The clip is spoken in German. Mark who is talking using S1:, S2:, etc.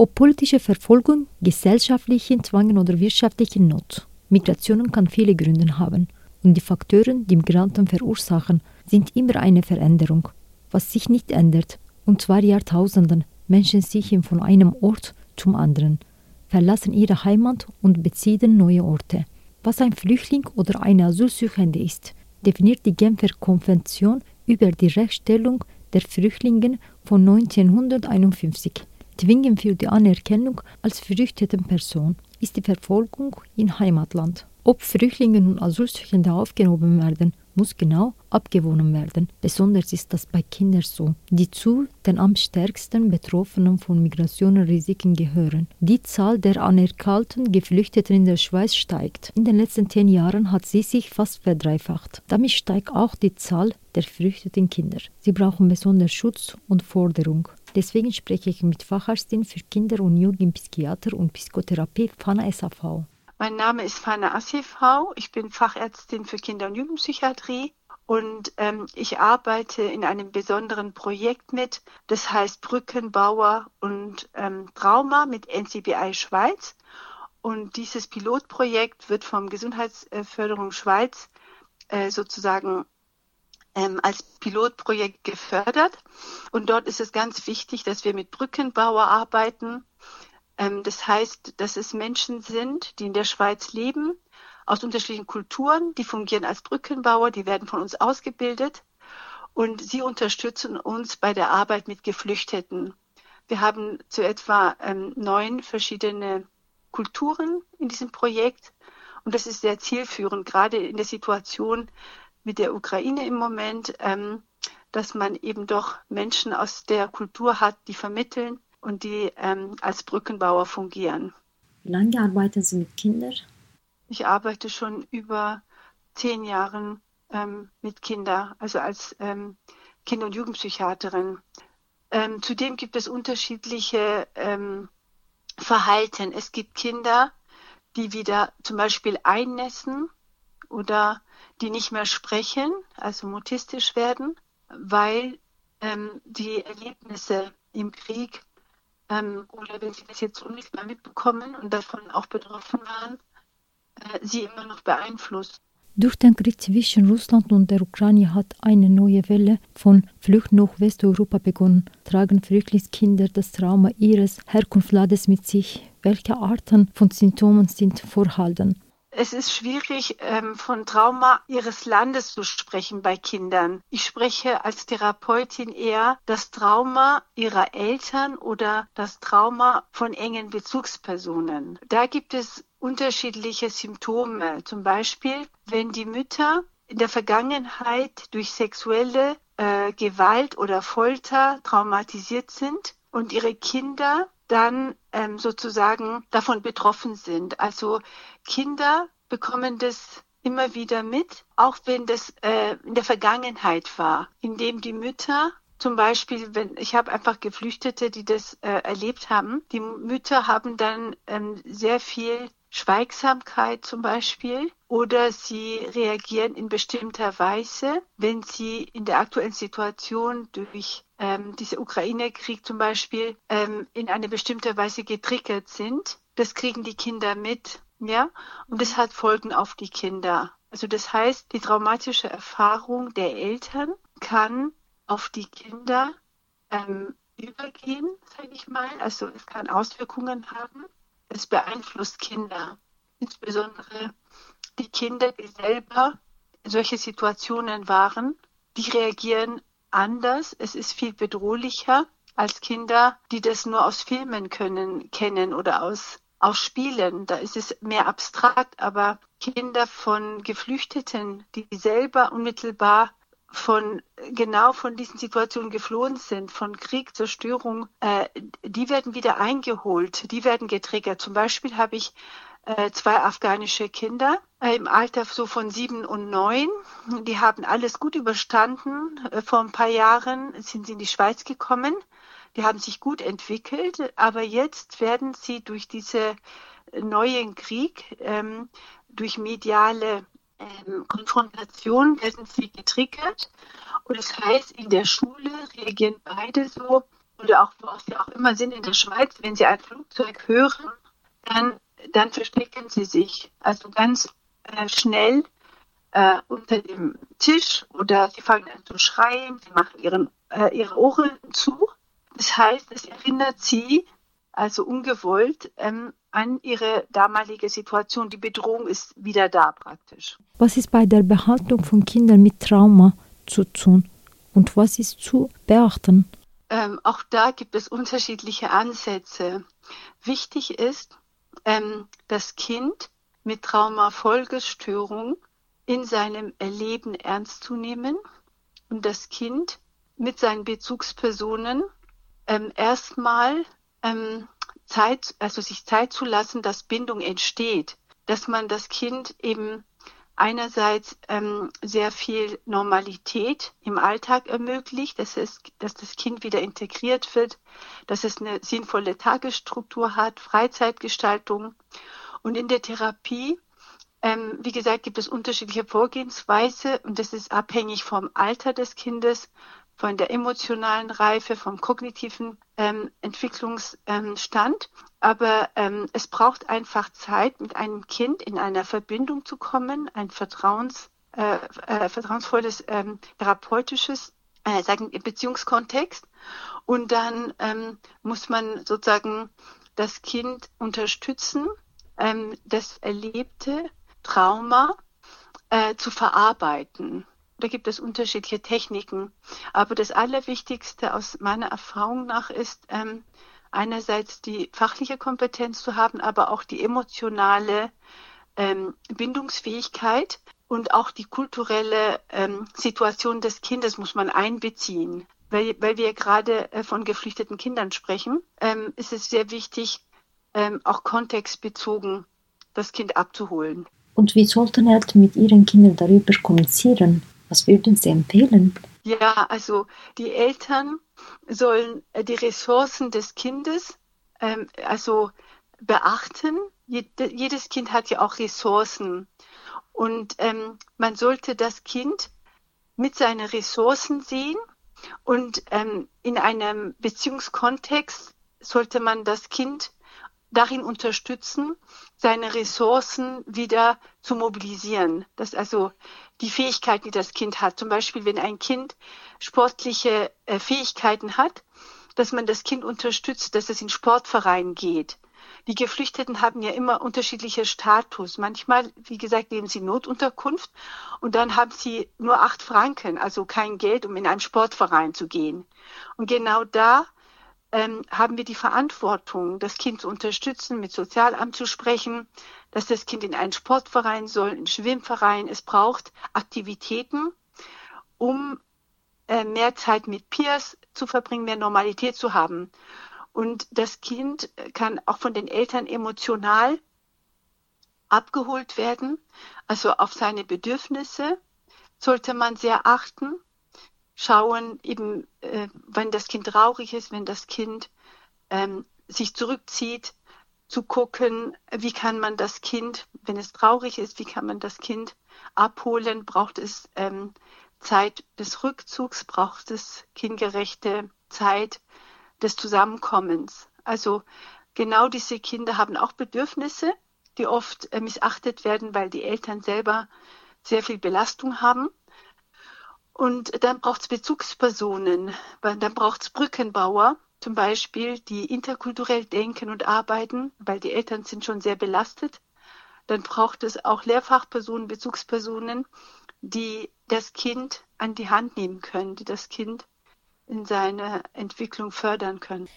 S1: Ob politische Verfolgung, gesellschaftlichen Zwang oder wirtschaftliche Not. Migration kann viele Gründe haben. Und die Faktoren, die Migranten verursachen, sind immer eine Veränderung. Was sich nicht ändert, und zwar Jahrtausenden, Menschen sichern von einem Ort zum anderen, verlassen ihre Heimat und beziehen neue Orte. Was ein Flüchtling oder eine Asylsuchende ist, definiert die Genfer Konvention über die Rechtsstellung der Flüchtlinge von 1951. Zwingen für die Anerkennung als verrichtete Person ist die Verfolgung im Heimatland. Ob Flüchtlinge und Asylsuchende aufgenommen werden, muss genau abgewonnen werden. Besonders ist das bei Kindern so, die zu den am stärksten Betroffenen von Migrationsrisiken gehören. Die Zahl der anerkannten Geflüchteten in der Schweiz steigt. In den letzten zehn Jahren hat sie sich fast verdreifacht. Damit steigt auch die Zahl der geflüchteten Kinder. Sie brauchen besonders Schutz und Forderung. Deswegen spreche ich mit Facharztin für Kinder- und Jugendpsychiater und Psychotherapie Fana SAV.
S2: Mein Name ist Fana Assifau. Ich bin Fachärztin für Kinder- und Jugendpsychiatrie und ähm, ich arbeite in einem besonderen Projekt mit, das heißt Brückenbauer und ähm, Trauma mit NCBI Schweiz. Und dieses Pilotprojekt wird vom Gesundheitsförderung Schweiz äh, sozusagen ähm, als Pilotprojekt gefördert. Und dort ist es ganz wichtig, dass wir mit Brückenbauer arbeiten. Ähm, das heißt, dass es Menschen sind, die in der Schweiz leben, aus unterschiedlichen Kulturen, die fungieren als Brückenbauer, die werden von uns ausgebildet und sie unterstützen uns bei der Arbeit mit Geflüchteten. Wir haben zu etwa ähm, neun verschiedene Kulturen in diesem Projekt und das ist sehr zielführend, gerade in der Situation mit der Ukraine im Moment, ähm, dass man eben doch Menschen aus der Kultur hat, die vermitteln und die ähm, als Brückenbauer fungieren.
S1: Wie lange arbeiten Sie mit Kindern?
S2: Ich arbeite schon über zehn Jahre ähm, mit Kindern, also als ähm, Kinder- und Jugendpsychiaterin. Ähm, zudem gibt es unterschiedliche ähm, Verhalten. Es gibt Kinder, die wieder zum Beispiel einnässen oder die nicht mehr sprechen, also mutistisch werden, weil ähm, die Erlebnisse im Krieg ähm, oder wenn sie das jetzt unmittelbar mitbekommen und davon auch betroffen waren, äh, sie immer noch beeinflusst.
S1: Durch den Krieg zwischen Russland und der Ukraine hat eine neue Welle von Flucht nach Westeuropa begonnen. Tragen Flüchtlingskinder das Trauma ihres Herkunftslandes mit sich? Welche Arten von Symptomen sind vorhanden?
S2: Es ist schwierig, ähm, von Trauma ihres Landes zu sprechen bei Kindern. Ich spreche als Therapeutin eher das Trauma ihrer Eltern oder das Trauma von engen Bezugspersonen. Da gibt es unterschiedliche Symptome. Zum Beispiel, wenn die Mütter in der Vergangenheit durch sexuelle äh, Gewalt oder Folter traumatisiert sind und ihre Kinder dann ähm, sozusagen davon betroffen sind. Also Kinder bekommen das immer wieder mit, auch wenn das äh, in der Vergangenheit war, indem die Mütter zum Beispiel, wenn ich habe einfach Geflüchtete, die das äh, erlebt haben, die Mütter haben dann ähm, sehr viel Schweigsamkeit zum Beispiel oder sie reagieren in bestimmter Weise, wenn sie in der aktuellen Situation durch ähm, dieser Ukraine-Krieg zum Beispiel ähm, in eine bestimmte Weise getriggert sind. Das kriegen die Kinder mit, ja, und das hat Folgen auf die Kinder. Also das heißt, die traumatische Erfahrung der Eltern kann auf die Kinder ähm, übergehen, sage ich mal. Also es kann Auswirkungen haben. Es beeinflusst Kinder, insbesondere die Kinder, die selber in solche Situationen waren, die reagieren anders. Es ist viel bedrohlicher als Kinder, die das nur aus Filmen können, kennen oder aus, aus Spielen. Da ist es mehr abstrakt, aber Kinder von Geflüchteten, die selber unmittelbar von genau von diesen Situationen geflohen sind, von Krieg, Zerstörung, äh, die werden wieder eingeholt, die werden getriggert. Zum Beispiel habe ich zwei afghanische Kinder äh, im Alter so von sieben und neun. Die haben alles gut überstanden. Äh, vor ein paar Jahren sind sie in die Schweiz gekommen. Die haben sich gut entwickelt, aber jetzt werden sie durch diese neuen Krieg, ähm, durch mediale ähm, Konfrontation werden sie getriggert. Und das heißt, in der Schule reagieren beide so, oder auch wo sie auch immer sind in der Schweiz, wenn sie ein Flugzeug hören, dann, dann verstecken sie sich. Also ganz äh, schnell äh, unter dem Tisch oder sie fangen an zu schreien, sie machen ihren, äh, ihre Ohren zu. Das heißt, es erinnert sie, also ungewollt, ähm, an ihre damalige Situation. Die Bedrohung ist wieder da praktisch.
S1: Was ist bei der Behandlung von Kindern mit Trauma zu tun und was ist zu beachten?
S2: Ähm, auch da gibt es unterschiedliche Ansätze. Wichtig ist, ähm, das Kind mit Traumafolgestörung in seinem Erleben ernst zu nehmen und das Kind mit seinen Bezugspersonen ähm, erstmal ähm, Zeit, also sich Zeit zu lassen, dass Bindung entsteht, dass man das Kind eben einerseits ähm, sehr viel Normalität im Alltag ermöglicht, dass, es, dass das Kind wieder integriert wird, dass es eine sinnvolle Tagesstruktur hat, Freizeitgestaltung. Und in der Therapie, ähm, wie gesagt, gibt es unterschiedliche Vorgehensweise und das ist abhängig vom Alter des Kindes, von der emotionalen Reife, vom kognitiven ähm, Entwicklungsstand. Aber ähm, es braucht einfach Zeit, mit einem Kind in einer Verbindung zu kommen, ein Vertrauens, äh, äh, vertrauensvolles ähm, therapeutisches äh, sagen, Beziehungskontext. Und dann ähm, muss man sozusagen das Kind unterstützen, ähm, das erlebte Trauma äh, zu verarbeiten. Da gibt es unterschiedliche Techniken. Aber das Allerwichtigste aus meiner Erfahrung nach ist, ähm, einerseits die fachliche Kompetenz zu haben, aber auch die emotionale ähm, Bindungsfähigkeit und auch die kulturelle ähm, Situation des Kindes muss man einbeziehen. Weil, weil wir gerade äh, von geflüchteten Kindern sprechen, ähm, ist es sehr wichtig, ähm, auch kontextbezogen das Kind abzuholen.
S1: Und wie sollten Eltern mit ihren Kindern darüber kommunizieren? Was würden Sie empfehlen?
S2: Ja, also die Eltern sollen äh, die Ressourcen des Kindes ähm, also beachten. jedes Kind hat ja auch Ressourcen. Und ähm, man sollte das Kind mit seinen Ressourcen sehen und ähm, in einem Beziehungskontext sollte man das Kind darin unterstützen, seine Ressourcen wieder zu mobilisieren. Das also die Fähigkeiten, die das Kind hat. Zum Beispiel, wenn ein Kind sportliche äh, Fähigkeiten hat, dass man das Kind unterstützt, dass es in Sportvereinen geht. Die Geflüchteten haben ja immer unterschiedliche Status. Manchmal, wie gesagt, leben sie Notunterkunft und dann haben sie nur acht Franken, also kein Geld, um in einen Sportverein zu gehen. Und genau da ähm, haben wir die Verantwortung, das Kind zu unterstützen, mit Sozialamt zu sprechen, dass das Kind in einen Sportverein soll, einen Schwimmverein. Es braucht Aktivitäten, um äh, mehr Zeit mit Peers zu verbringen, mehr Normalität zu haben. Und das Kind kann auch von den Eltern emotional abgeholt werden. Also auf seine Bedürfnisse sollte man sehr achten schauen, eben äh, wenn das Kind traurig ist, wenn das Kind ähm, sich zurückzieht, zu gucken, wie kann man das Kind, wenn es traurig ist, wie kann man das Kind abholen? Braucht es ähm, Zeit des Rückzugs? Braucht es kindgerechte Zeit des Zusammenkommens? Also genau diese Kinder haben auch Bedürfnisse, die oft äh, missachtet werden, weil die Eltern selber sehr viel Belastung haben. Und dann braucht es Bezugspersonen, dann braucht es Brückenbauer, zum Beispiel, die interkulturell denken und arbeiten, weil die Eltern sind schon sehr belastet. Dann braucht es auch Lehrfachpersonen, Bezugspersonen, die das Kind an die Hand nehmen können, die das Kind in seiner Entwicklung fördern können.